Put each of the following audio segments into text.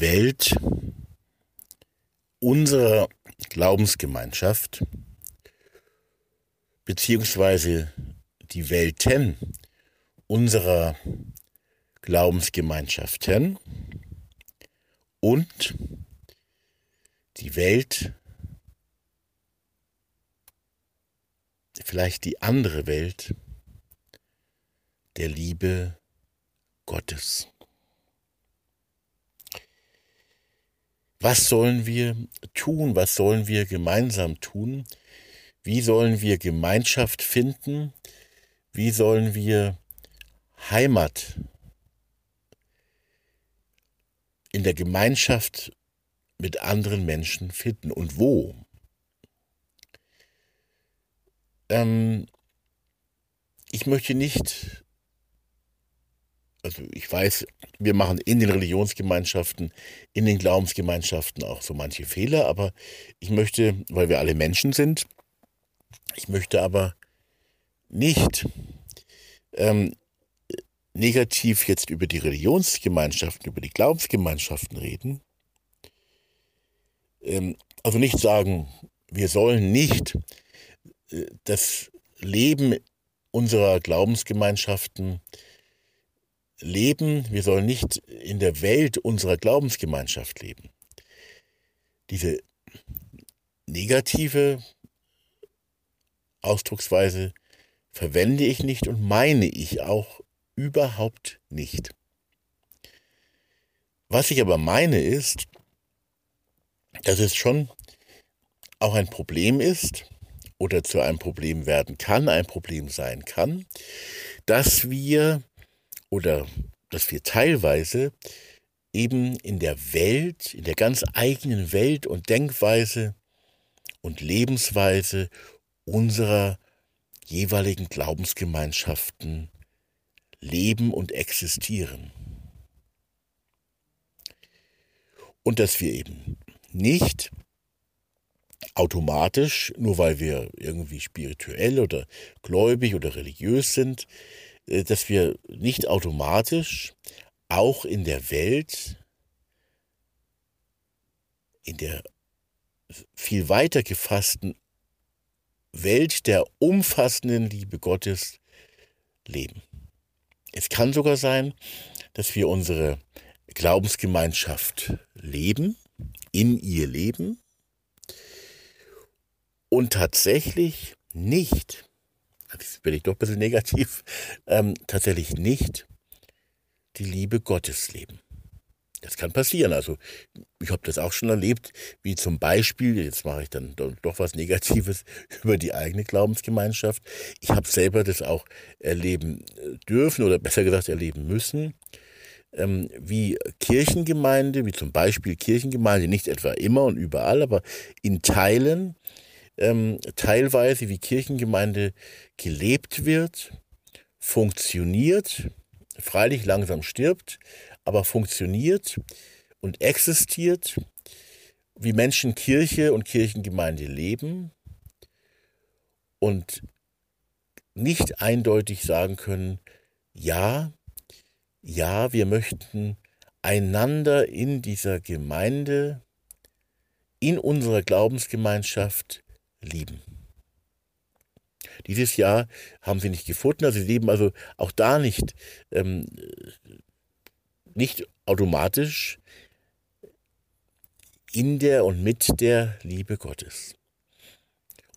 Welt unserer Glaubensgemeinschaft beziehungsweise die Welten unserer Glaubensgemeinschaften und die Welt, vielleicht die andere Welt der Liebe Gottes. Was sollen wir tun? Was sollen wir gemeinsam tun? Wie sollen wir Gemeinschaft finden? Wie sollen wir Heimat in der Gemeinschaft mit anderen Menschen finden und wo? Ähm, ich möchte nicht also ich weiß, wir machen in den Religionsgemeinschaften, in den Glaubensgemeinschaften auch so manche Fehler, aber ich möchte, weil wir alle Menschen sind, ich möchte aber nicht ähm, negativ jetzt über die Religionsgemeinschaften, über die Glaubensgemeinschaften reden. Ähm, also nicht sagen, wir sollen nicht äh, das Leben unserer Glaubensgemeinschaften leben, wir sollen nicht in der Welt unserer Glaubensgemeinschaft leben. Diese negative Ausdrucksweise verwende ich nicht und meine ich auch überhaupt nicht. Was ich aber meine ist, dass es schon auch ein Problem ist oder zu einem Problem werden kann, ein Problem sein kann, dass wir oder dass wir teilweise eben in der Welt, in der ganz eigenen Welt und Denkweise und Lebensweise unserer jeweiligen Glaubensgemeinschaften leben und existieren. Und dass wir eben nicht automatisch, nur weil wir irgendwie spirituell oder gläubig oder religiös sind, dass wir nicht automatisch auch in der Welt, in der viel weiter gefassten Welt der umfassenden Liebe Gottes leben. Es kann sogar sein, dass wir unsere Glaubensgemeinschaft leben, in ihr leben und tatsächlich nicht jetzt bin ich doch ein bisschen negativ, ähm, tatsächlich nicht die Liebe Gottes leben. Das kann passieren. Also ich habe das auch schon erlebt, wie zum Beispiel, jetzt mache ich dann doch was Negatives über die eigene Glaubensgemeinschaft. Ich habe selber das auch erleben äh, dürfen oder besser gesagt erleben müssen, ähm, wie Kirchengemeinde, wie zum Beispiel Kirchengemeinde, nicht etwa immer und überall, aber in Teilen ähm, teilweise wie Kirchengemeinde gelebt wird, funktioniert, freilich langsam stirbt, aber funktioniert und existiert, wie Menschen Kirche und Kirchengemeinde leben und nicht eindeutig sagen können, ja, ja, wir möchten einander in dieser Gemeinde, in unserer Glaubensgemeinschaft lieben. Dieses Jahr haben sie nicht gefunden, also sie leben also auch da nicht, ähm, nicht automatisch in der und mit der Liebe Gottes.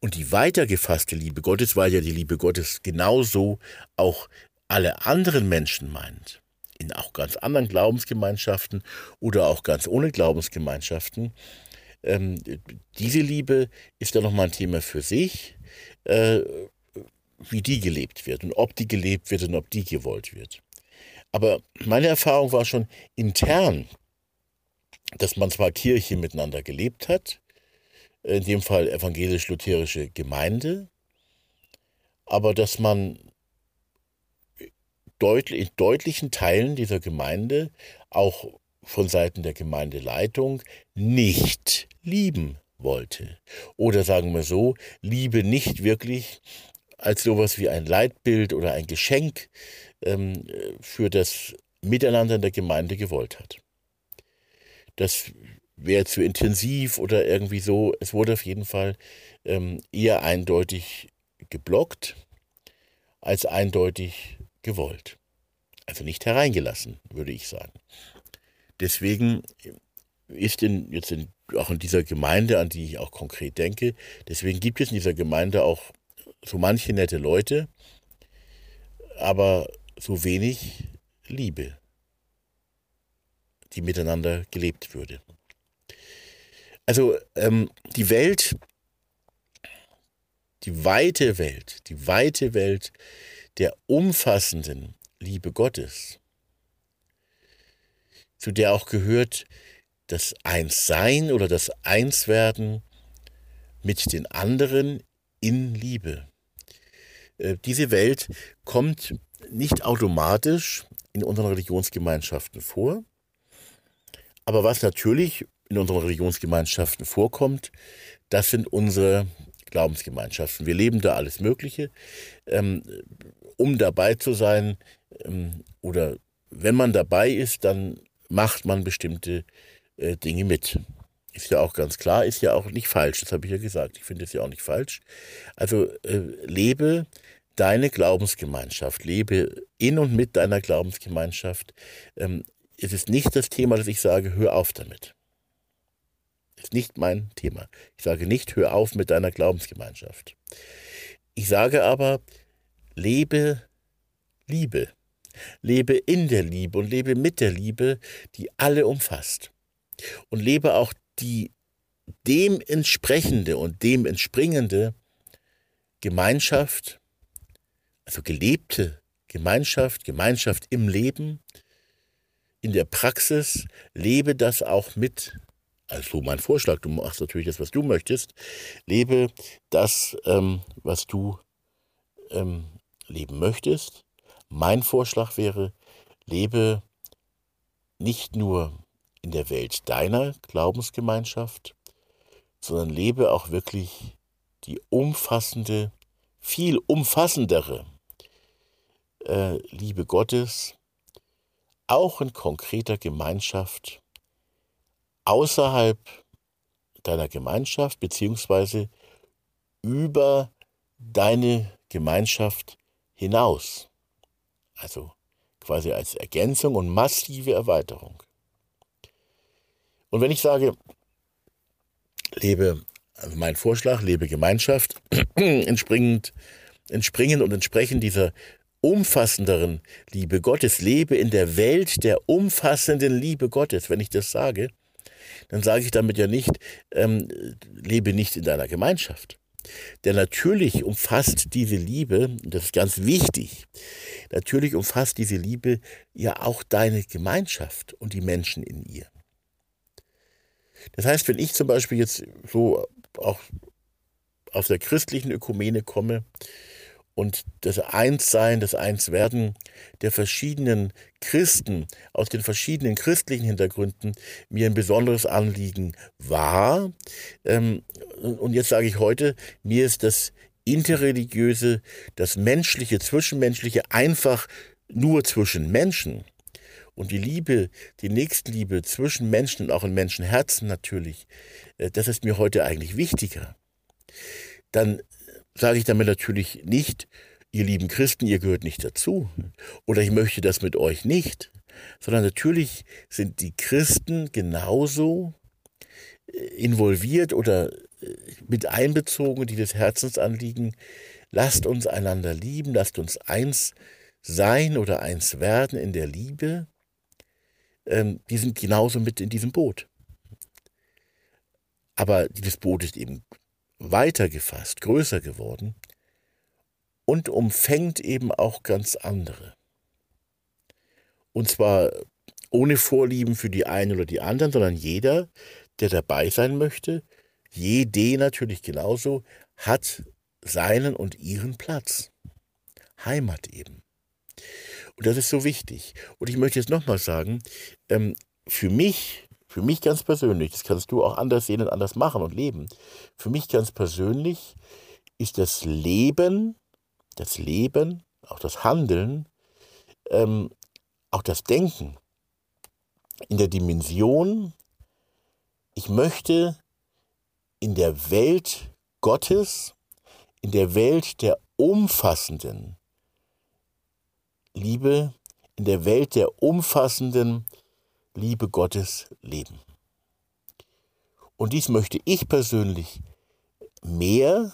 Und die weitergefasste Liebe Gottes, weil ja die Liebe Gottes genauso auch alle anderen Menschen meint, in auch ganz anderen Glaubensgemeinschaften oder auch ganz ohne Glaubensgemeinschaften, ähm, diese Liebe ist dann nochmal ein Thema für sich, äh, wie die gelebt wird und ob die gelebt wird und ob die gewollt wird. Aber meine Erfahrung war schon intern, dass man zwar Kirche miteinander gelebt hat, in dem Fall evangelisch-lutherische Gemeinde, aber dass man deutlich, in deutlichen Teilen dieser Gemeinde auch von Seiten der Gemeindeleitung nicht lieben wollte. Oder sagen wir so, Liebe nicht wirklich als sowas wie ein Leitbild oder ein Geschenk ähm, für das Miteinander in der Gemeinde gewollt hat. das wäre zu intensiv oder irgendwie so. Es wurde auf jeden Fall ähm, eher eindeutig geblockt als eindeutig gewollt. Also nicht hereingelassen, würde ich sagen. Deswegen ist in, jetzt in, auch in dieser Gemeinde, an die ich auch konkret denke, deswegen gibt es in dieser Gemeinde auch so manche nette Leute, aber so wenig Liebe, die miteinander gelebt würde. Also ähm, die Welt, die weite Welt, die weite Welt der umfassenden Liebe Gottes, zu der auch gehört das Einssein oder das Einswerden mit den anderen in Liebe. Äh, diese Welt kommt nicht automatisch in unseren Religionsgemeinschaften vor, aber was natürlich in unseren Religionsgemeinschaften vorkommt, das sind unsere Glaubensgemeinschaften. Wir leben da alles Mögliche. Ähm, um dabei zu sein ähm, oder wenn man dabei ist, dann macht man bestimmte äh, Dinge mit. Ist ja auch ganz klar, ist ja auch nicht falsch, das habe ich ja gesagt. Ich finde es ja auch nicht falsch. Also äh, lebe deine Glaubensgemeinschaft, lebe in und mit deiner Glaubensgemeinschaft. Ähm, es ist nicht das Thema, dass ich sage, hör auf damit. Ist nicht mein Thema. Ich sage nicht, hör auf mit deiner Glaubensgemeinschaft. Ich sage aber, lebe Liebe. Lebe in der Liebe und lebe mit der Liebe, die alle umfasst. Und lebe auch die dem entsprechende und dem entspringende Gemeinschaft, also gelebte Gemeinschaft, Gemeinschaft im Leben, in der Praxis, lebe das auch mit also mein Vorschlag, du machst natürlich das, was du möchtest, lebe das, ähm, was du ähm, leben möchtest. Mein Vorschlag wäre, lebe nicht nur in der Welt deiner Glaubensgemeinschaft, sondern lebe auch wirklich die umfassende, viel umfassendere äh, Liebe Gottes, auch in konkreter Gemeinschaft außerhalb deiner Gemeinschaft beziehungsweise über deine Gemeinschaft hinaus. Also quasi als Ergänzung und massive Erweiterung. Und wenn ich sage, lebe, also mein Vorschlag, lebe Gemeinschaft, entspringend, entspringend und entsprechend dieser umfassenderen Liebe Gottes, lebe in der Welt der umfassenden Liebe Gottes, wenn ich das sage, dann sage ich damit ja nicht, ähm, lebe nicht in deiner Gemeinschaft. Denn natürlich umfasst diese Liebe, das ist ganz wichtig, natürlich umfasst diese Liebe ja auch deine Gemeinschaft und die Menschen in ihr. Das heißt, wenn ich zum Beispiel jetzt so auch aus der christlichen Ökumene komme und das Einssein, das Einswerden der verschiedenen Christen aus den verschiedenen christlichen Hintergründen mir ein besonderes Anliegen war. Ähm, und jetzt sage ich heute, mir ist das interreligiöse, das menschliche, zwischenmenschliche einfach nur zwischen Menschen und die Liebe, die Nächstenliebe zwischen Menschen und auch in Menschenherzen natürlich, äh, das ist mir heute eigentlich wichtiger. Dann sage ich damit natürlich nicht, ihr lieben Christen, ihr gehört nicht dazu. Oder ich möchte das mit euch nicht. Sondern natürlich sind die Christen genauso äh, involviert oder äh, mit einbezogen, die das Herzensanliegen, lasst uns einander lieben, lasst uns eins sein oder eins werden in der Liebe, ähm, die sind genauso mit in diesem Boot. Aber dieses Boot ist eben weiter gefasst, größer geworden und umfängt eben auch ganz andere. Und zwar ohne Vorlieben für die einen oder die anderen, sondern jeder, der dabei sein möchte, jede natürlich genauso, hat seinen und ihren Platz. Heimat eben. Und das ist so wichtig. Und ich möchte jetzt nochmal sagen, ähm, für mich für mich ganz persönlich, das kannst du auch anders sehen und anders machen und leben. Für mich ganz persönlich ist das Leben, das Leben, auch das Handeln, ähm, auch das Denken in der Dimension ich möchte in der Welt Gottes, in der Welt der umfassenden Liebe, in der Welt der umfassenden Liebe Gottes leben. Und dies möchte ich persönlich mehr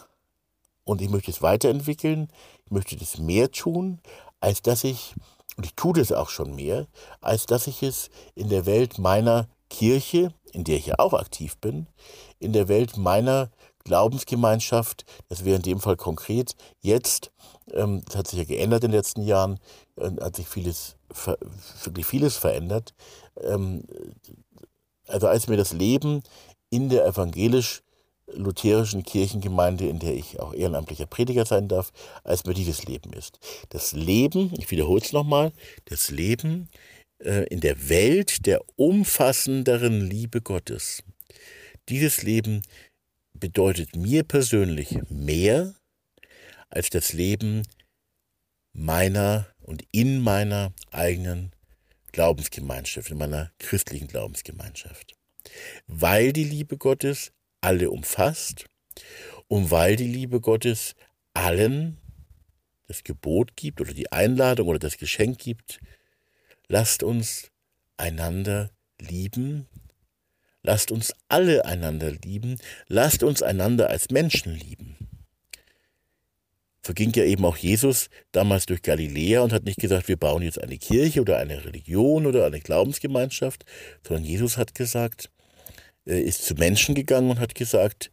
und ich möchte es weiterentwickeln, ich möchte das mehr tun, als dass ich, und ich tue das auch schon mehr, als dass ich es in der Welt meiner Kirche, in der ich ja auch aktiv bin, in der Welt meiner Glaubensgemeinschaft, das wäre in dem Fall konkret jetzt, ähm, das hat sich ja geändert in den letzten Jahren, äh, hat sich vieles, wirklich vieles verändert. Ähm, also als mir das Leben in der evangelisch-lutherischen Kirchengemeinde, in der ich auch ehrenamtlicher Prediger sein darf, als mir dieses Leben ist. Das Leben, ich wiederhole es nochmal, das Leben äh, in der Welt der umfassenderen Liebe Gottes. Dieses Leben bedeutet mir persönlich mehr als das Leben meiner und in meiner eigenen Glaubensgemeinschaft, in meiner christlichen Glaubensgemeinschaft. Weil die Liebe Gottes alle umfasst und weil die Liebe Gottes allen das Gebot gibt oder die Einladung oder das Geschenk gibt, lasst uns einander lieben, lasst uns alle einander lieben, lasst uns einander als Menschen lieben. So ging ja eben auch Jesus damals durch Galiläa und hat nicht gesagt, wir bauen jetzt eine Kirche oder eine Religion oder eine Glaubensgemeinschaft, sondern Jesus hat gesagt, er ist zu Menschen gegangen und hat gesagt,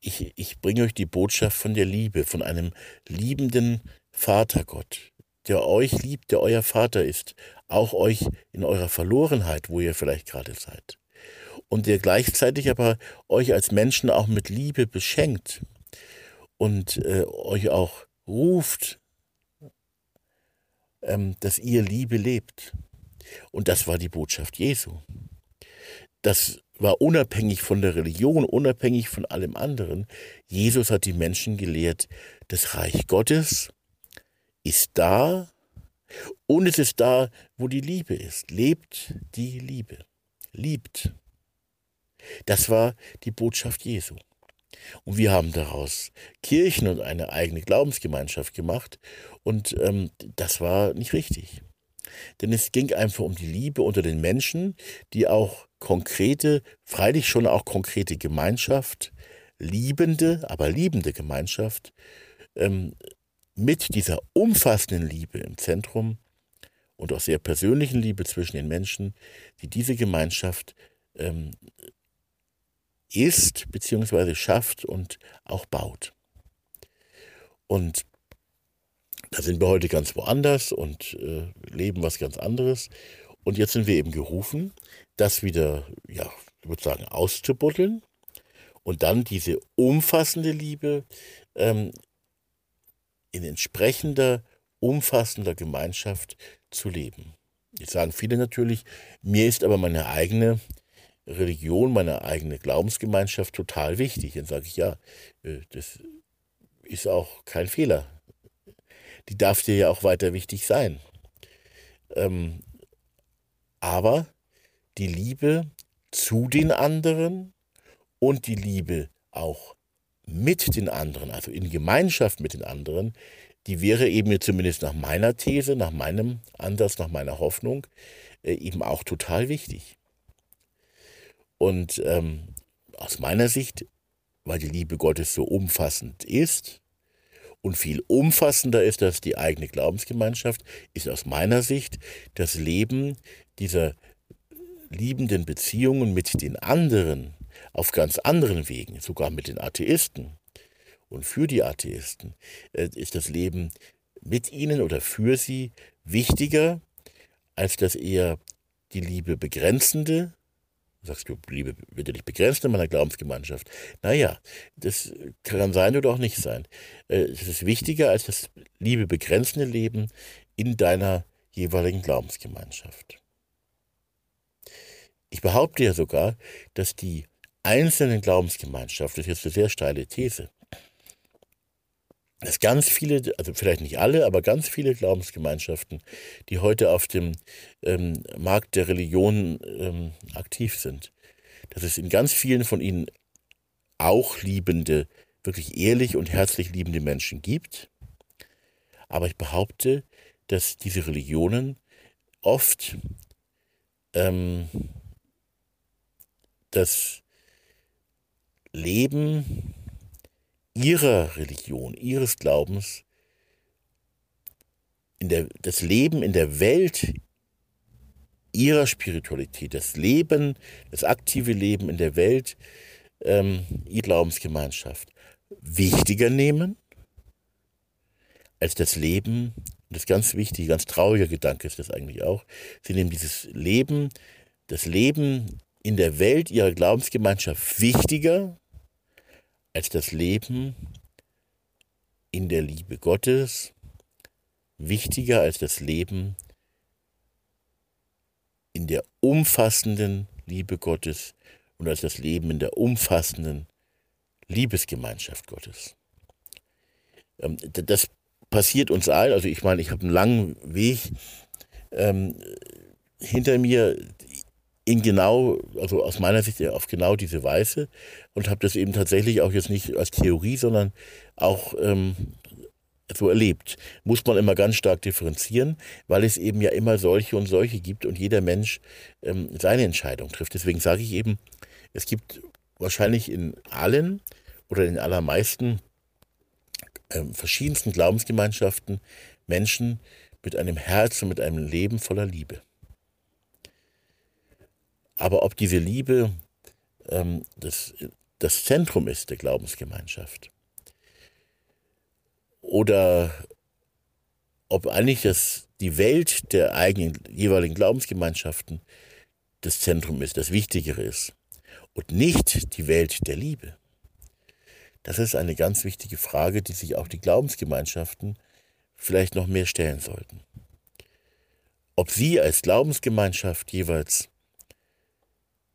ich, ich bringe euch die Botschaft von der Liebe, von einem liebenden Vatergott, der euch liebt, der euer Vater ist, auch euch in eurer Verlorenheit, wo ihr vielleicht gerade seid. Und der gleichzeitig aber euch als Menschen auch mit Liebe beschenkt und äh, euch auch ruft, ähm, dass ihr Liebe lebt. Und das war die Botschaft Jesu. Das war unabhängig von der Religion, unabhängig von allem anderen. Jesus hat die Menschen gelehrt, das Reich Gottes ist da und es ist da, wo die Liebe ist. Lebt die Liebe. Liebt. Das war die Botschaft Jesu. Und wir haben daraus Kirchen und eine eigene Glaubensgemeinschaft gemacht. Und ähm, das war nicht richtig. Denn es ging einfach um die Liebe unter den Menschen, die auch konkrete, freilich schon auch konkrete Gemeinschaft, liebende, aber liebende Gemeinschaft, ähm, mit dieser umfassenden Liebe im Zentrum und auch sehr persönlichen Liebe zwischen den Menschen, die diese Gemeinschaft ähm, ist, beziehungsweise schafft und auch baut. Und da sind wir heute ganz woanders und äh, leben was ganz anderes. Und jetzt sind wir eben gerufen, das wieder, ja, ich würde sagen, auszubuddeln und dann diese umfassende Liebe ähm, in entsprechender, umfassender Gemeinschaft zu leben. Jetzt sagen viele natürlich, mir ist aber meine eigene Religion, meine eigene Glaubensgemeinschaft total wichtig. Dann sage ich, ja, äh, das ist auch kein Fehler. Die darf dir ja auch weiter wichtig sein. Ähm, aber die Liebe zu den anderen und die Liebe auch mit den anderen, also in Gemeinschaft mit den anderen, die wäre eben zumindest nach meiner These, nach meinem Ansatz, nach meiner Hoffnung äh, eben auch total wichtig. Und ähm, aus meiner Sicht, weil die Liebe Gottes so umfassend ist und viel umfassender ist als die eigene Glaubensgemeinschaft, ist aus meiner Sicht das Leben dieser liebenden Beziehungen mit den anderen auf ganz anderen Wegen, sogar mit den Atheisten und für die Atheisten, äh, ist das Leben mit ihnen oder für sie wichtiger als das eher die Liebe begrenzende sagst du, Liebe wird ja nicht begrenzt in meiner Glaubensgemeinschaft. Naja, das kann sein oder auch nicht sein. Äh, es ist wichtiger als das Liebe begrenzende Leben in deiner jeweiligen Glaubensgemeinschaft. Ich behaupte ja sogar, dass die einzelnen Glaubensgemeinschaften, das ist jetzt eine sehr steile These, dass ganz viele, also vielleicht nicht alle, aber ganz viele Glaubensgemeinschaften, die heute auf dem ähm, Markt der Religion ähm, aktiv sind, dass es in ganz vielen von ihnen auch liebende, wirklich ehrlich und herzlich liebende Menschen gibt. Aber ich behaupte, dass diese Religionen oft ähm, das Leben ihrer Religion, ihres Glaubens, in der, das Leben in der Welt ihrer Spiritualität, das Leben, das aktive Leben in der Welt, ähm, ihrer Glaubensgemeinschaft wichtiger nehmen als das Leben, das ganz wichtig, ganz trauriger Gedanke ist das eigentlich auch, sie nehmen dieses Leben, das Leben in der Welt ihrer Glaubensgemeinschaft wichtiger als das Leben in der Liebe Gottes, wichtiger als das Leben in der umfassenden Liebe Gottes und als das Leben in der umfassenden Liebesgemeinschaft Gottes. Ähm, das passiert uns allen, also ich meine, ich habe einen langen Weg ähm, hinter mir in genau, also aus meiner Sicht auf genau diese Weise und habe das eben tatsächlich auch jetzt nicht als Theorie, sondern auch ähm, so erlebt. Muss man immer ganz stark differenzieren, weil es eben ja immer solche und solche gibt und jeder Mensch ähm, seine Entscheidung trifft. Deswegen sage ich eben, es gibt wahrscheinlich in allen oder in allermeisten äh, verschiedensten Glaubensgemeinschaften Menschen mit einem Herz und mit einem Leben voller Liebe. Aber ob diese Liebe ähm, das, das Zentrum ist der Glaubensgemeinschaft oder ob eigentlich das, die Welt der eigenen jeweiligen Glaubensgemeinschaften das Zentrum ist, das Wichtigere ist und nicht die Welt der Liebe. Das ist eine ganz wichtige Frage, die sich auch die Glaubensgemeinschaften vielleicht noch mehr stellen sollten. Ob sie als Glaubensgemeinschaft jeweils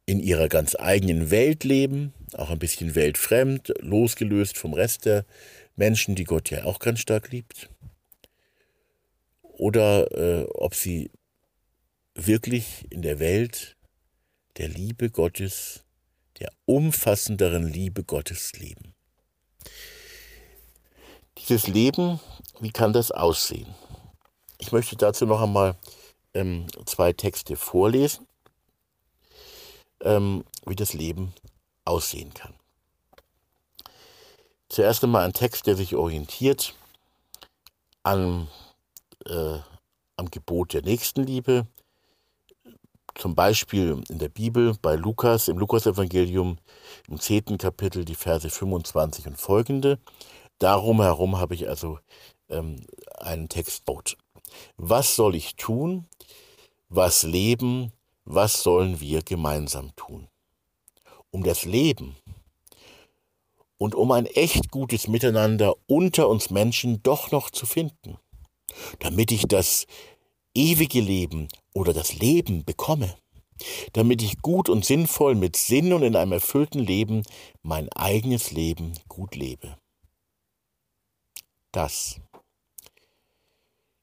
in ihrer ganz eigenen Welt leben, auch ein bisschen weltfremd, losgelöst vom Rest der Menschen, die Gott ja auch ganz stark liebt, oder äh, ob sie wirklich in der Welt der Liebe Gottes, der umfassenderen Liebe Gottes leben. Dieses Leben, wie kann das aussehen? Ich möchte dazu noch einmal ähm, zwei Texte vorlesen, ähm, wie das Leben aussehen kann. Zuerst einmal ein Text, der sich orientiert an, äh, am Gebot der Nächstenliebe, zum Beispiel in der Bibel bei Lukas, im Lukasevangelium im zehnten Kapitel die Verse 25 und folgende. Darum herum habe ich also ähm, einen Text baut. Was soll ich tun? Was leben? Was sollen wir gemeinsam tun? Um das Leben und um ein echt gutes Miteinander unter uns Menschen doch noch zu finden, damit ich das ewige Leben oder das Leben bekomme, damit ich gut und sinnvoll mit Sinn und in einem erfüllten Leben mein eigenes Leben gut lebe das.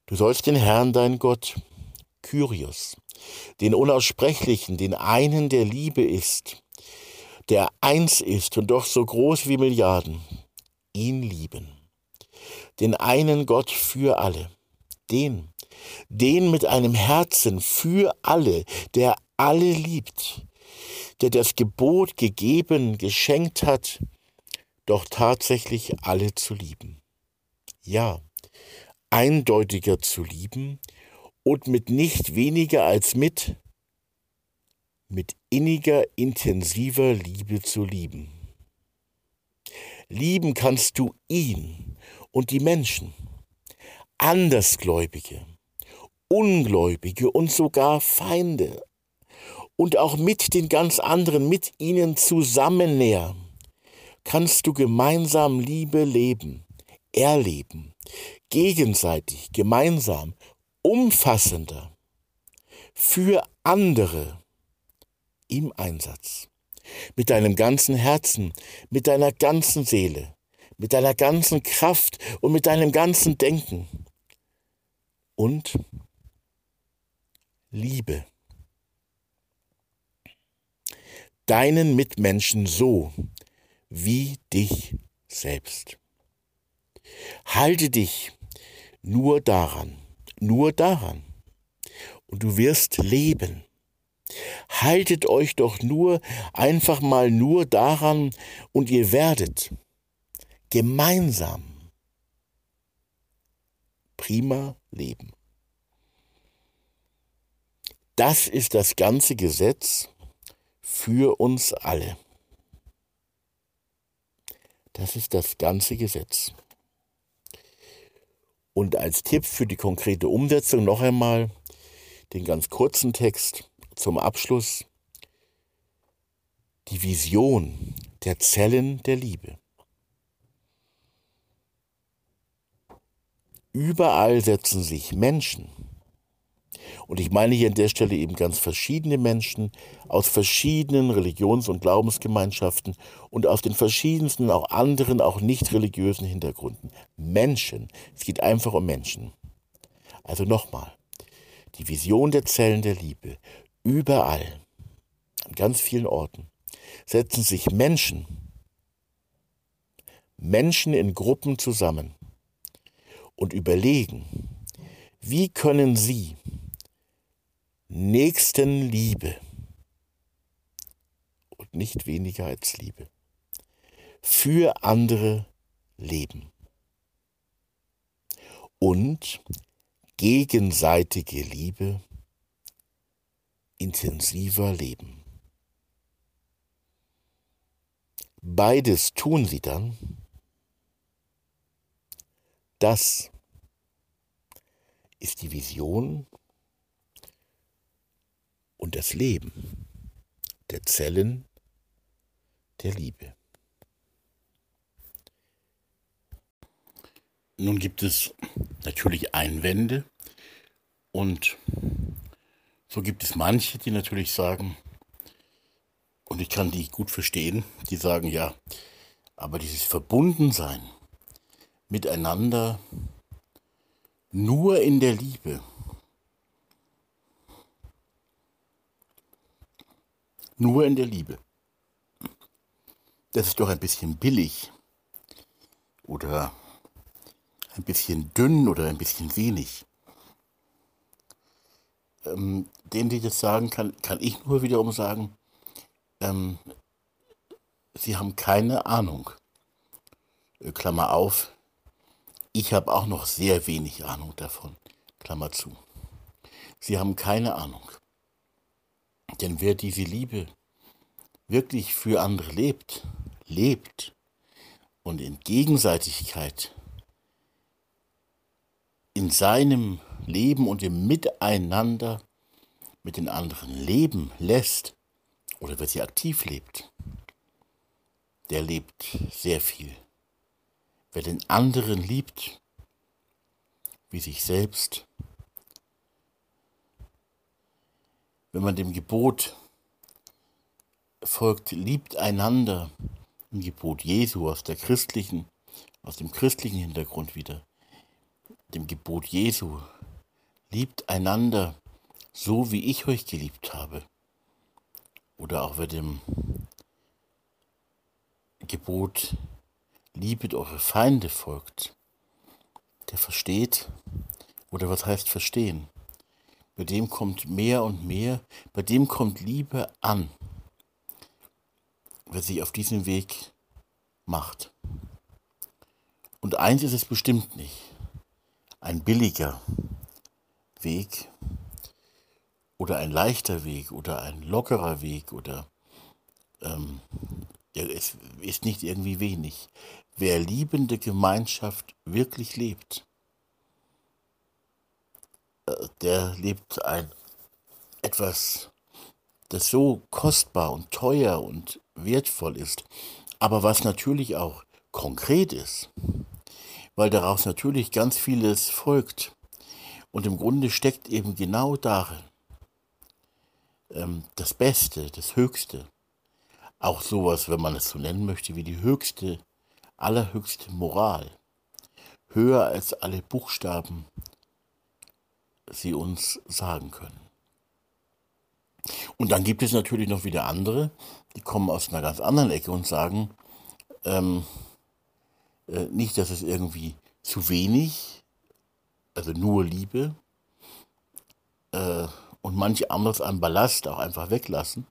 Du sollst den Herrn, dein Gott, Kyrios, den Unaussprechlichen, den einen, der Liebe ist, der eins ist und doch so groß wie Milliarden, ihn lieben. Den einen Gott für alle, den, den mit einem Herzen für alle, der alle liebt, der das Gebot gegeben, geschenkt hat, doch tatsächlich alle zu lieben ja, eindeutiger zu lieben und mit nicht weniger als mit, mit inniger, intensiver Liebe zu lieben. Lieben kannst du ihn und die Menschen, Andersgläubige, Ungläubige und sogar Feinde und auch mit den ganz anderen, mit ihnen zusammennähern, kannst du gemeinsam Liebe leben erleben, gegenseitig, gemeinsam, umfassender, für andere im Einsatz. Mit deinem ganzen Herzen, mit deiner ganzen Seele, mit deiner ganzen Kraft und mit deinem ganzen Denken. Und Liebe. deinen Mitmenschen so wie dich selbst. Halte dich nur daran, nur daran, und du wirst leben. Haltet euch doch nur einfach mal nur daran, und ihr werdet gemeinsam prima leben. Das ist das ganze Gesetz für uns alle. Das ist das ganze Gesetz. Und als Tipp für die konkrete Umsetzung noch einmal den ganz kurzen Text zum Abschluss. Die Vision der Zellen der Liebe. Überall setzen sich Menschen, und ich meine hier an der Stelle eben ganz verschiedene Menschen aus verschiedenen Religions- und Glaubensgemeinschaften und aus den verschiedensten, auch anderen, auch nicht religiösen Hintergründen. Menschen. Es geht einfach um Menschen. Also nochmal. Die Vision der Zellen der Liebe. Überall, an ganz vielen Orten, setzen sich Menschen, Menschen in Gruppen zusammen und überlegen, wie können sie Nächstenliebe und nicht weniger als Liebe für andere leben und gegenseitige Liebe intensiver leben. Beides tun sie dann. Das ist die Vision und das Leben der Zellen der Liebe. Nun gibt es natürlich Einwände und so gibt es manche, die natürlich sagen, und ich kann die gut verstehen, die sagen, ja, aber dieses Verbundensein miteinander nur in der Liebe, Nur in der Liebe. Das ist doch ein bisschen billig oder ein bisschen dünn oder ein bisschen wenig. Ähm, denen, die das sagen, kann, kann ich nur wiederum sagen, ähm, sie haben keine Ahnung. Äh, Klammer auf, ich habe auch noch sehr wenig Ahnung davon. Klammer zu. Sie haben keine Ahnung. Denn wer diese Liebe wirklich für andere lebt, lebt und in Gegenseitigkeit in seinem Leben und im Miteinander mit den anderen leben lässt oder wer sie aktiv lebt, der lebt sehr viel. Wer den anderen liebt, wie sich selbst, wenn man dem Gebot folgt, liebt einander, im Gebot Jesu aus der christlichen, aus dem christlichen Hintergrund wieder, dem Gebot Jesu, liebt einander so wie ich euch geliebt habe. Oder auch wer dem Gebot liebet eure Feinde folgt, der versteht, oder was heißt verstehen? Bei dem kommt mehr und mehr, bei dem kommt Liebe an, wer sich auf diesen Weg macht. Und eins ist es bestimmt nicht, ein billiger Weg oder ein leichter Weg oder ein lockerer Weg oder ähm, es ist nicht irgendwie wenig. Wer liebende Gemeinschaft wirklich lebt, der lebt ein etwas, das so kostbar und teuer und wertvoll ist, aber was natürlich auch konkret ist, weil daraus natürlich ganz vieles folgt. Und im Grunde steckt eben genau darin ähm, das Beste, das Höchste. Auch sowas, wenn man es so nennen möchte, wie die höchste, allerhöchste Moral. Höher als alle Buchstaben sie uns sagen können. Und dann gibt es natürlich noch wieder andere, die kommen aus einer ganz anderen Ecke und sagen, ähm, äh, nicht, dass es irgendwie zu wenig, also nur Liebe äh, und manche anderes an Ballast auch einfach weglassen.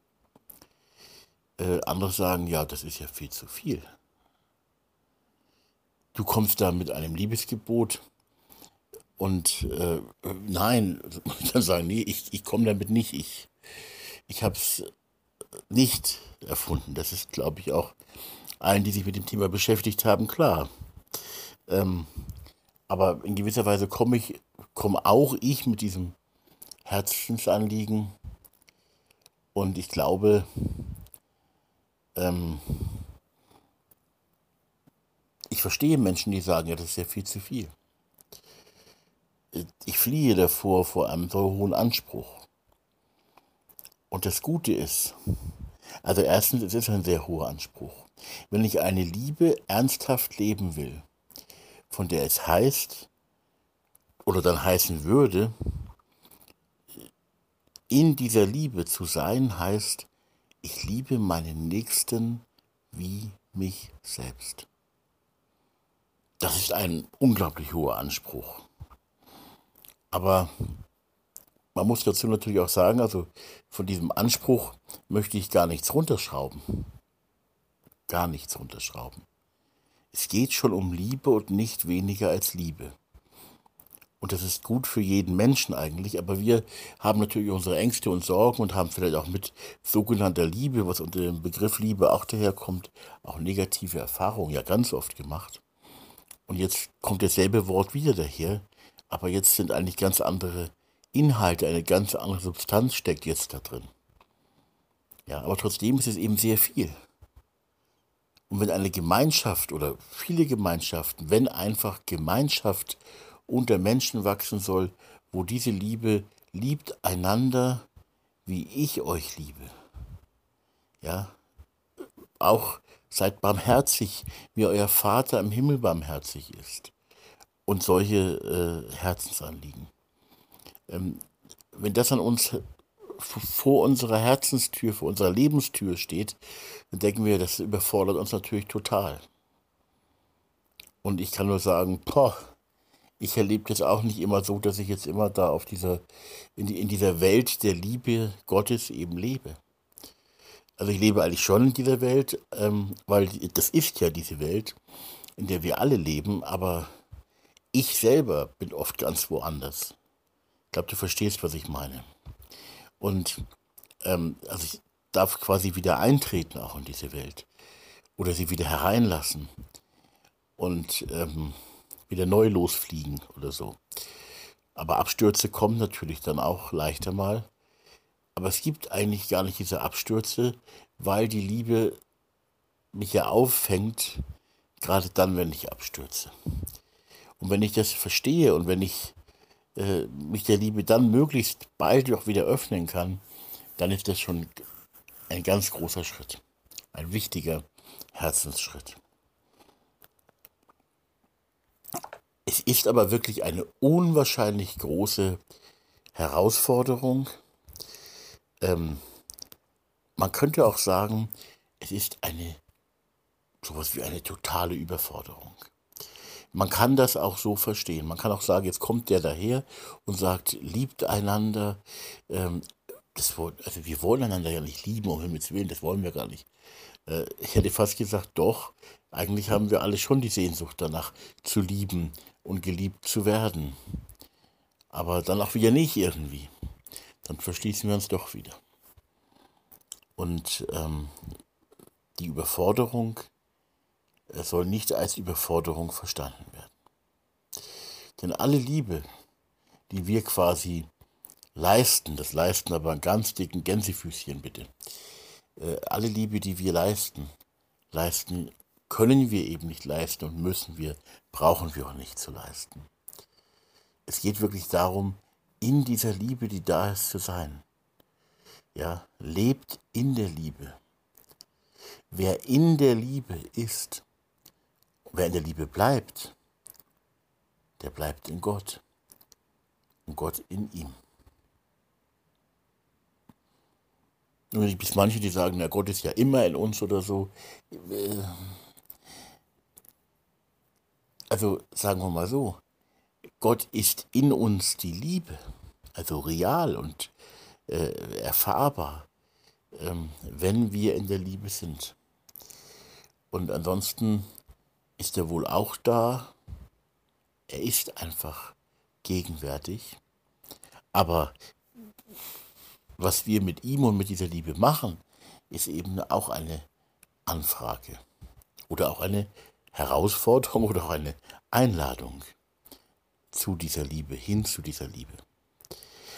Äh, andere sagen, ja, das ist ja viel zu viel. Du kommst da mit einem Liebesgebot und äh, nein, dann sagen, nee, ich, ich komme damit nicht. Ich, ich habe es nicht erfunden. Das ist, glaube ich, auch allen, die sich mit dem Thema beschäftigt haben, klar. Ähm, aber in gewisser Weise komme ich, komme auch ich mit diesem Herzensanliegen. Und ich glaube, ähm, ich verstehe Menschen, die sagen, ja, das ist ja viel zu viel. Ich fliehe davor vor einem so hohen Anspruch. Und das Gute ist, also erstens, es ist ein sehr hoher Anspruch. Wenn ich eine Liebe ernsthaft leben will, von der es heißt, oder dann heißen würde, in dieser Liebe zu sein, heißt, ich liebe meinen Nächsten wie mich selbst. Das ist ein unglaublich hoher Anspruch. Aber man muss dazu natürlich auch sagen, also von diesem Anspruch möchte ich gar nichts runterschrauben. Gar nichts runterschrauben. Es geht schon um Liebe und nicht weniger als Liebe. Und das ist gut für jeden Menschen eigentlich, aber wir haben natürlich unsere Ängste und Sorgen und haben vielleicht auch mit sogenannter Liebe, was unter dem Begriff Liebe auch daherkommt, auch negative Erfahrungen ja ganz oft gemacht. Und jetzt kommt dasselbe Wort wieder daher, aber jetzt sind eigentlich ganz andere Inhalte, eine ganz andere Substanz steckt jetzt da drin. Ja, aber trotzdem ist es eben sehr viel. Und wenn eine Gemeinschaft oder viele Gemeinschaften, wenn einfach Gemeinschaft unter Menschen wachsen soll, wo diese Liebe liebt einander, wie ich euch liebe. Ja, auch seid barmherzig, wie euer Vater im Himmel barmherzig ist. Und solche äh, Herzensanliegen ähm, wenn das an uns vor unserer Herzenstür, vor unserer Lebenstür steht, dann denken wir, das überfordert uns natürlich total. Und ich kann nur sagen, boah, ich erlebe das auch nicht immer so, dass ich jetzt immer da auf dieser, in, in dieser Welt der Liebe Gottes eben lebe. Also ich lebe eigentlich schon in dieser Welt, ähm, weil das ist ja diese Welt, in der wir alle leben, aber ich selber bin oft ganz woanders glaube, du verstehst, was ich meine. Und ähm, also ich darf quasi wieder eintreten auch in diese Welt oder sie wieder hereinlassen und ähm, wieder neu losfliegen oder so. Aber Abstürze kommen natürlich dann auch leichter mal. Aber es gibt eigentlich gar nicht diese Abstürze, weil die Liebe mich ja auffängt, gerade dann, wenn ich abstürze. Und wenn ich das verstehe und wenn ich äh, mich der Liebe dann möglichst bald auch wieder öffnen kann, dann ist das schon ein ganz großer Schritt. Ein wichtiger Herzensschritt. Es ist aber wirklich eine unwahrscheinlich große Herausforderung. Ähm, man könnte auch sagen, es ist eine sowas wie eine totale Überforderung. Man kann das auch so verstehen. Man kann auch sagen, jetzt kommt der daher und sagt, liebt einander. Ähm, das, also wir wollen einander ja nicht lieben, um Himmels Willen, das wollen wir gar nicht. Äh, ich hätte fast gesagt, doch, eigentlich haben wir alle schon die Sehnsucht danach, zu lieben und geliebt zu werden. Aber dann auch wieder nicht irgendwie. Dann verschließen wir uns doch wieder. Und ähm, die Überforderung es soll nicht als Überforderung verstanden werden. Denn alle Liebe, die wir quasi leisten, das leisten aber ein ganz dicken Gänsefüßchen bitte, äh, alle Liebe, die wir leisten, leisten können wir eben nicht leisten und müssen wir, brauchen wir auch nicht zu leisten. Es geht wirklich darum, in dieser Liebe, die da ist, zu sein. Ja, lebt in der Liebe. Wer in der Liebe ist, wer in der Liebe bleibt, der bleibt in Gott und Gott in ihm. Es gibt manche, die sagen, na Gott ist ja immer in uns oder so. Also sagen wir mal so, Gott ist in uns die Liebe, also real und äh, erfahrbar, ähm, wenn wir in der Liebe sind. Und ansonsten ist er wohl auch da. Er ist einfach gegenwärtig. Aber was wir mit ihm und mit dieser Liebe machen, ist eben auch eine Anfrage oder auch eine Herausforderung oder auch eine Einladung zu dieser Liebe, hin zu dieser Liebe.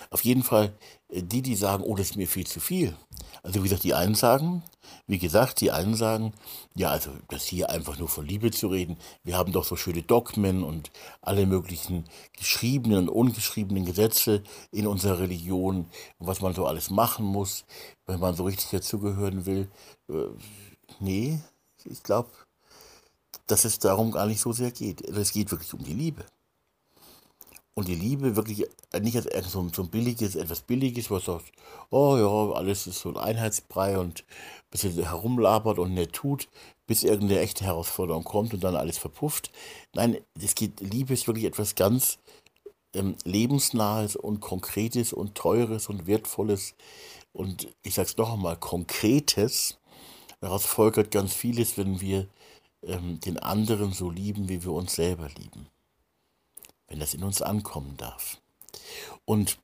Auf jeden Fall äh, die, die sagen, oh, das ist mir viel zu viel. Also wie gesagt, die einen sagen, wie gesagt, die einen sagen, ja, also das hier einfach nur von Liebe zu reden. Wir haben doch so schöne Dogmen und alle möglichen geschriebenen und ungeschriebenen Gesetze in unserer Religion, was man so alles machen muss, wenn man so richtig dazugehören will. Äh, nee, ich glaube, dass es darum gar nicht so sehr geht. Es geht wirklich um die Liebe und die Liebe wirklich nicht als so, so ein billiges, etwas Billiges, was sagt, oh ja, alles ist so ein Einheitsbrei und ein bisschen herumlabert und nett tut, bis irgendeine echte Herausforderung kommt und dann alles verpufft. Nein, es geht, Liebe ist wirklich etwas ganz ähm, Lebensnahes und Konkretes und Teures und Wertvolles und ich sage es noch einmal, Konkretes. Daraus folgert ganz vieles, wenn wir ähm, den anderen so lieben, wie wir uns selber lieben wenn das in uns ankommen darf. Und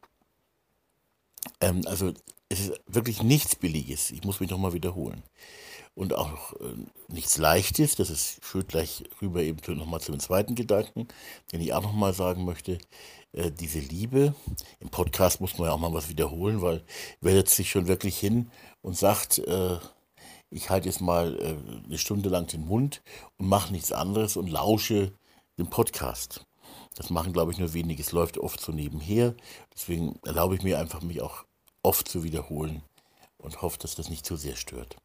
ähm, also es ist wirklich nichts Billiges, ich muss mich nochmal wiederholen. Und auch äh, nichts Leichtes, das ist, führt gleich rüber eben nochmal zu dem zweiten Gedanken, den ich auch nochmal sagen möchte. Äh, diese Liebe, im Podcast muss man ja auch mal was wiederholen, weil wer setzt sich schon wirklich hin und sagt, äh, ich halte jetzt mal äh, eine Stunde lang den Mund und mache nichts anderes und lausche dem Podcast. Das machen, glaube ich, nur wenige. Es läuft oft so nebenher. Deswegen erlaube ich mir einfach, mich auch oft zu wiederholen und hoffe, dass das nicht zu sehr stört.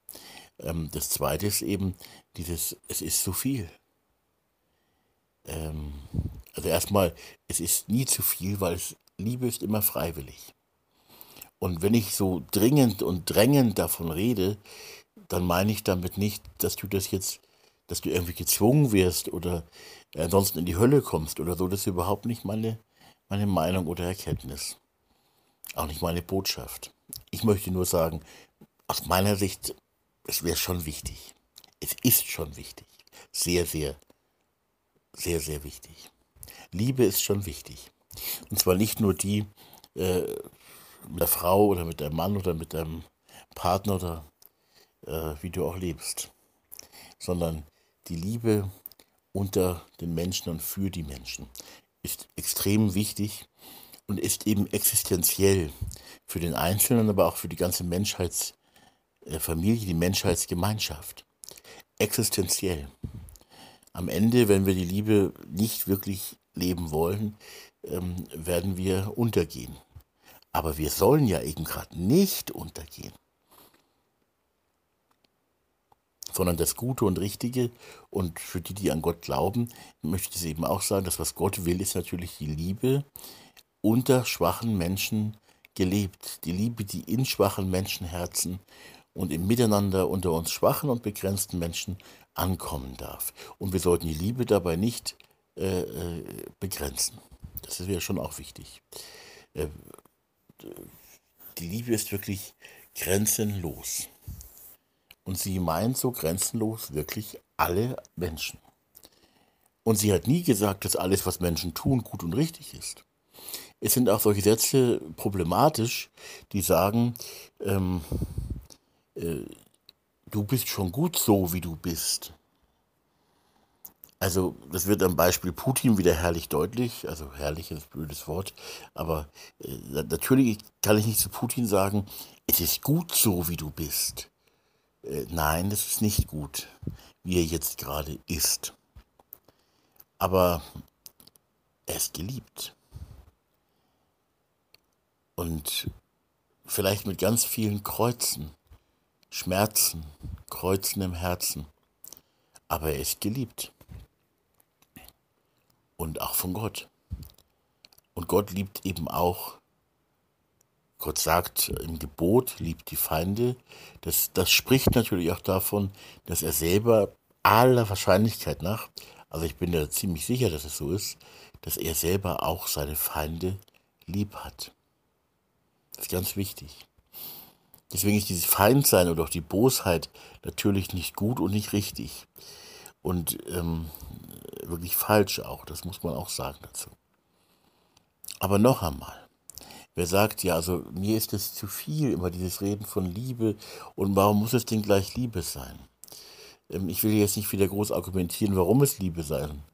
Ähm, das zweite ist eben dieses, es ist zu viel. Ähm, also erstmal, es ist nie zu viel, weil es, Liebe ist immer freiwillig. Und wenn ich so dringend und drängend davon rede, dann meine ich damit nicht, dass du das jetzt, dass du irgendwie gezwungen wirst oder ansonsten in die Hölle kommst oder so, das ist überhaupt nicht meine, meine Meinung oder Erkenntnis. Auch nicht meine Botschaft. Ich möchte nur sagen, aus meiner Sicht, es wäre schon wichtig. Es ist schon wichtig. Sehr, sehr, sehr, sehr wichtig. Liebe ist schon wichtig. Und zwar nicht nur die äh, mit der Frau oder mit deinem Mann oder mit deinem Partner oder äh, wie du auch lebst, sondern die Liebe unter den Menschen und für die Menschen ist extrem wichtig und ist eben existenziell für den Einzelnen, aber auch für die ganze Menschheitsfamilie, die Menschheitsgemeinschaft. Existenziell. Am Ende, wenn wir die Liebe nicht wirklich leben wollen, ähm, werden wir untergehen. Aber wir sollen ja eben gerade nicht untergehen. Sondern das Gute und Richtige. Und für die, die an Gott glauben, möchte ich eben auch sagen, dass was Gott will, ist natürlich die Liebe unter schwachen Menschen gelebt. Die Liebe, die in schwachen Menschenherzen und im Miteinander unter uns schwachen und begrenzten Menschen ankommen darf. Und wir sollten die Liebe dabei nicht äh, äh begrenzen. Das wäre schon auch wichtig. Äh, die Liebe ist wirklich grenzenlos. Und sie meint so grenzenlos wirklich alle Menschen. Und sie hat nie gesagt, dass alles, was Menschen tun, gut und richtig ist. Es sind auch solche Sätze problematisch, die sagen, ähm, äh, du bist schon gut so, wie du bist. Also, das wird am Beispiel Putin wieder herrlich deutlich. Also, herrlich ist ein blödes Wort. Aber äh, natürlich kann ich nicht zu Putin sagen, es ist gut so, wie du bist. Äh, nein, das ist nicht gut, wie er jetzt gerade ist. Aber er ist geliebt. Und vielleicht mit ganz vielen Kreuzen, Schmerzen, Kreuzen im Herzen. Aber er ist geliebt. Und auch von Gott. Und Gott liebt eben auch Gott sagt im Gebot, liebt die Feinde. Das, das spricht natürlich auch davon, dass er selber aller Wahrscheinlichkeit nach, also ich bin da ziemlich sicher, dass es so ist, dass er selber auch seine Feinde lieb hat. Das ist ganz wichtig. Deswegen ist dieses Feindsein oder auch die Bosheit natürlich nicht gut und nicht richtig. Und ähm, wirklich falsch auch, das muss man auch sagen dazu. Aber noch einmal, wer sagt, ja, also mir ist es zu viel, immer dieses Reden von Liebe und warum muss es denn gleich Liebe sein? Ähm, ich will jetzt nicht wieder groß argumentieren, warum es Liebe sein,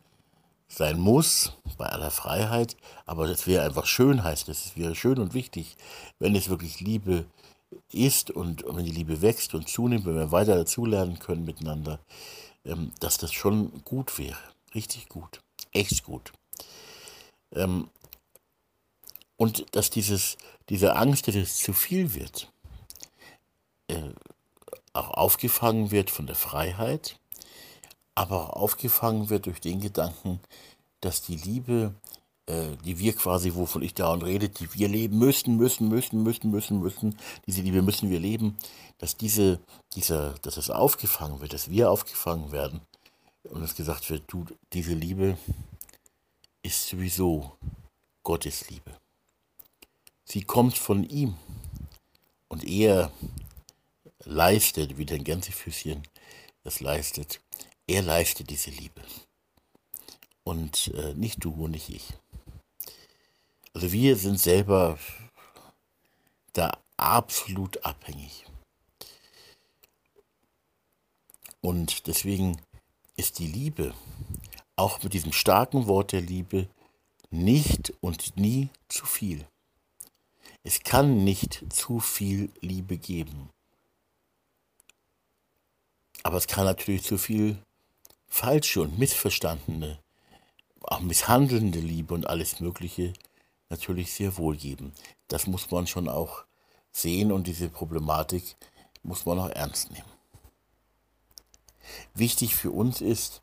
sein muss, bei aller Freiheit, aber das wäre einfach schön, heißt es, es wäre schön und wichtig, wenn es wirklich Liebe ist und wenn die Liebe wächst und zunimmt, wenn wir weiter dazulernen können miteinander, ähm, dass das schon gut wäre. Richtig gut. Echt gut. Ähm, und dass dieses, diese Angst, dass es zu viel wird, äh, auch aufgefangen wird von der Freiheit, aber auch aufgefangen wird durch den Gedanken, dass die Liebe, äh, die wir quasi, wovon ich da und rede, die wir leben müssen, müssen, müssen, müssen, müssen, müssen, diese Liebe müssen wir leben, dass diese, dieser, dass es aufgefangen wird, dass wir aufgefangen werden und es gesagt wird, du, diese Liebe ist sowieso Gottes Liebe. Sie kommt von ihm und er leistet, wie dein Gänsefüßchen das leistet, er leistet diese Liebe. Und äh, nicht du und nicht ich. Also wir sind selber da absolut abhängig. Und deswegen ist die Liebe, auch mit diesem starken Wort der Liebe, nicht und nie zu viel. Es kann nicht zu viel Liebe geben. Aber es kann natürlich zu viel falsche und missverstandene, auch misshandelnde Liebe und alles Mögliche natürlich sehr wohl geben. Das muss man schon auch sehen und diese Problematik muss man auch ernst nehmen. Wichtig für uns ist,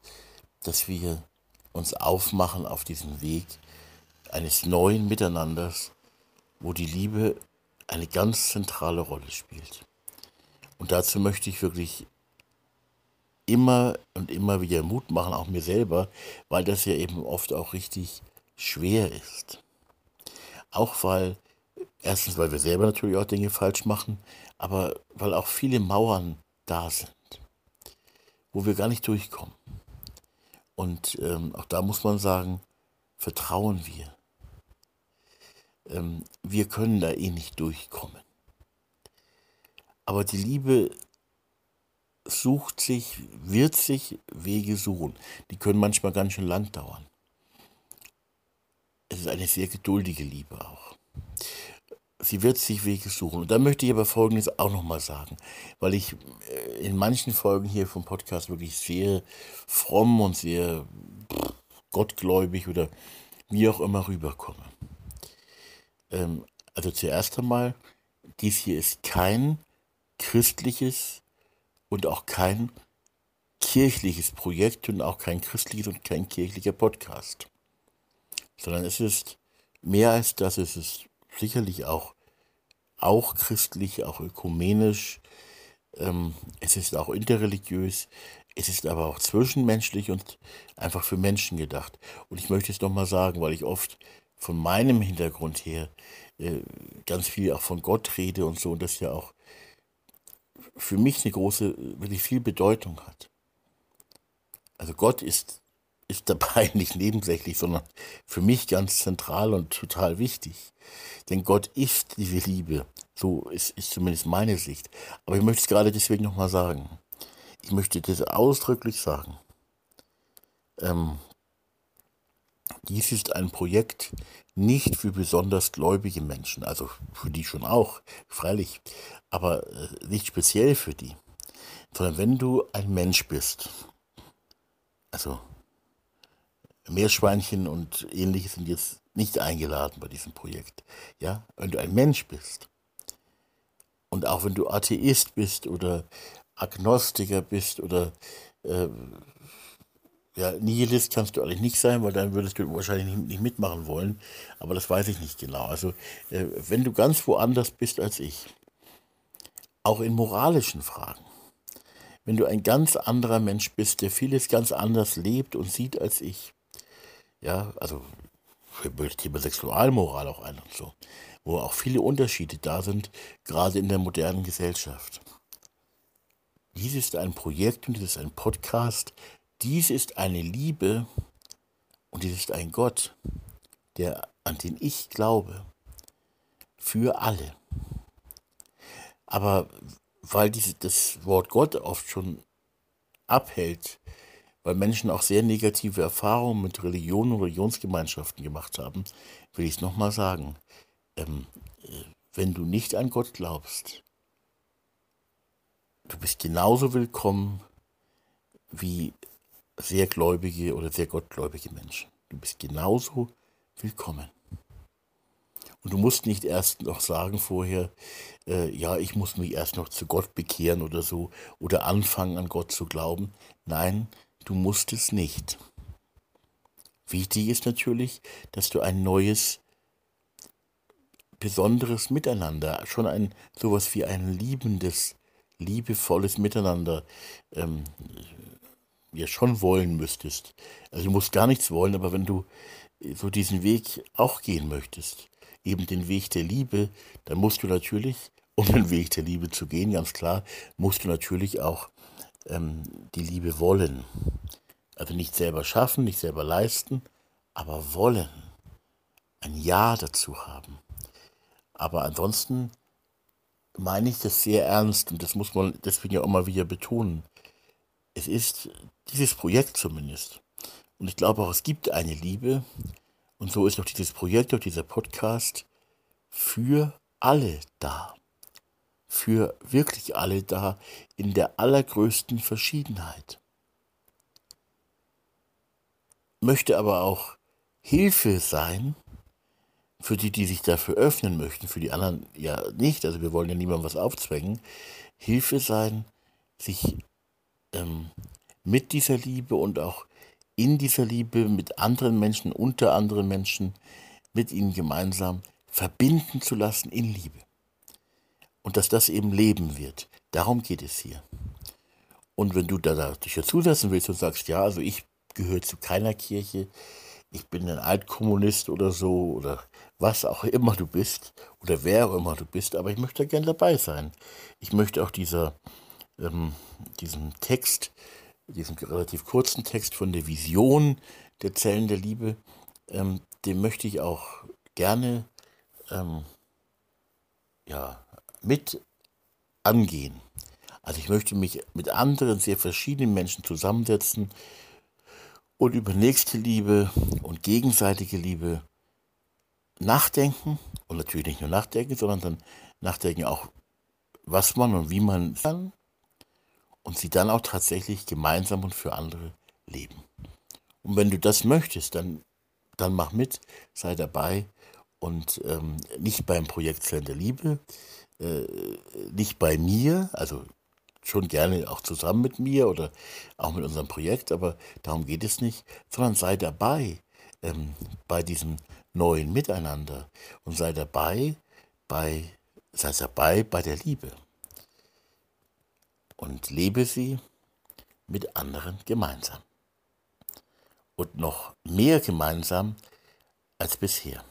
dass wir uns aufmachen auf diesen Weg eines neuen Miteinanders, wo die Liebe eine ganz zentrale Rolle spielt. Und dazu möchte ich wirklich immer und immer wieder Mut machen, auch mir selber, weil das ja eben oft auch richtig schwer ist. Auch weil, erstens, weil wir selber natürlich auch Dinge falsch machen, aber weil auch viele Mauern da sind, wo wir gar nicht durchkommen. Und ähm, auch da muss man sagen, vertrauen wir. Ähm, wir können da eh nicht durchkommen. Aber die Liebe sucht sich, wird sich Wege suchen. Die können manchmal ganz schön lang dauern. Es ist eine sehr geduldige Liebe auch. Sie wird sich Wege suchen. Und da möchte ich aber Folgendes auch nochmal sagen, weil ich äh, in manchen Folgen hier vom Podcast wirklich sehr fromm und sehr gottgläubig oder wie auch immer rüberkomme. Ähm, also zuerst einmal, dies hier ist kein christliches und auch kein kirchliches Projekt und auch kein christliches und kein kirchlicher Podcast, sondern es ist mehr als das, es ist sicherlich auch, auch christlich, auch ökumenisch, ähm, es ist auch interreligiös, es ist aber auch zwischenmenschlich und einfach für Menschen gedacht. Und ich möchte es nochmal sagen, weil ich oft von meinem Hintergrund her äh, ganz viel auch von Gott rede und so und das ja auch für mich eine große, wirklich viel Bedeutung hat. Also Gott ist, ist dabei nicht nebensächlich, sondern für mich ganz zentral und total wichtig. Denn Gott ist diese Liebe. So ist, ist zumindest meine Sicht. Aber ich möchte es gerade deswegen nochmal sagen. Ich möchte das ausdrücklich sagen. Ähm, dies ist ein Projekt nicht für besonders gläubige Menschen, also für die schon auch, freilich, aber äh, nicht speziell für die, sondern wenn du ein Mensch bist, also Meerschweinchen und ähnliches sind jetzt nicht eingeladen bei diesem Projekt, ja, wenn du ein Mensch bist und auch wenn du Atheist bist oder Agnostiker bist oder äh, ja, Nihilist kannst du eigentlich nicht sein, weil dann würdest du wahrscheinlich nicht, mitmachen wollen. Aber das weiß ich nicht genau. Also, äh, wenn du ganz woanders bist als ich, auch in moralischen Fragen, wenn du ein ganz anderer Mensch bist, der vieles ganz anders lebt und sieht als ich, ja, also das Thema Sexualmoral auch ein und so, wo auch viele Unterschiede da sind, gerade in der modernen Gesellschaft. Dies ist ein Projekt und dies ist ein Podcast, dies ist eine Liebe und dies ist ein Gott, der, an den ich glaube, für alle. Aber weil diese, das Wort Gott oft schon abhält, weil Menschen auch sehr negative Erfahrungen mit Religionen und Religionsgemeinschaften gemacht haben, will ich es nochmal sagen. Ähm, äh, wenn du nicht an Gott glaubst, du bist genauso willkommen wie sehr gläubige oder sehr gottgläubige Menschen. Du bist genauso willkommen. Und du musst nicht erst noch sagen vorher, äh, ja, ich muss mich erst noch zu Gott bekehren oder so, oder anfangen an Gott zu glauben. Nein, du musst es nicht. Wichtig ist natürlich, dass du ein neues, besonderes Miteinander, schon ein sowas wie ein liebendes, liebevolles Miteinander ähm, ja schon wollen müsstest. Also du musst gar nichts wollen, aber wenn du so diesen Weg auch gehen möchtest, eben den Weg der Liebe, dann musst du natürlich, um den Weg der Liebe zu gehen, ganz klar, musst du natürlich auch ähm, die Liebe wollen. Also nicht selber schaffen, nicht selber leisten, aber wollen. Ein Ja dazu haben. Aber ansonsten meine ich das sehr ernst und das muss man deswegen ja auch mal wieder betonen es ist dieses Projekt zumindest. Und ich glaube auch, es gibt eine Liebe. Und so ist auch dieses Projekt, auch dieser Podcast für alle da. Für wirklich alle da in der allergrößten Verschiedenheit. Möchte aber auch Hilfe sein für die, die sich dafür öffnen möchten, für die anderen ja nicht. Also wir wollen ja niemandem was aufzwängen. Hilfe sein, sich ähm, mit dieser Liebe und auch in dieser Liebe mit anderen Menschen, unter anderen Menschen, mit ihnen gemeinsam verbinden zu lassen in Liebe. Und dass das eben Leben wird. Darum geht es hier. Und wenn du da dich dazusetzen willst und sagst, ja, also ich gehöre zu keiner Kirche, ich bin ein Altkommunist oder so oder was auch immer du bist oder wer auch immer du bist, aber ich möchte gerne dabei sein. Ich möchte auch dieser ähm, diesem Text, diesem relativ kurzen Text von der Vision der Zellen der Liebe, ähm, dem möchte ich auch gerne ähm, ja, mit angehen. Also ich möchte mich mit anderen sehr verschiedenen Menschen zusammensetzen und über nächste Liebe und gegenseitige Liebe nachdenken und natürlich nicht nur nachdenken, sondern dann nachdenken auch, was man und wie man kann und sie dann auch tatsächlich gemeinsam und für andere leben. Und wenn du das möchtest, dann, dann mach mit, sei dabei und ähm, nicht beim Projekt Zellen der Liebe, äh, nicht bei mir, also schon gerne auch zusammen mit mir oder auch mit unserem Projekt, aber darum geht es nicht, sondern sei dabei ähm, bei diesem neuen Miteinander und sei dabei bei, sei dabei bei der Liebe und lebe sie mit anderen gemeinsam. Und noch mehr gemeinsam als bisher.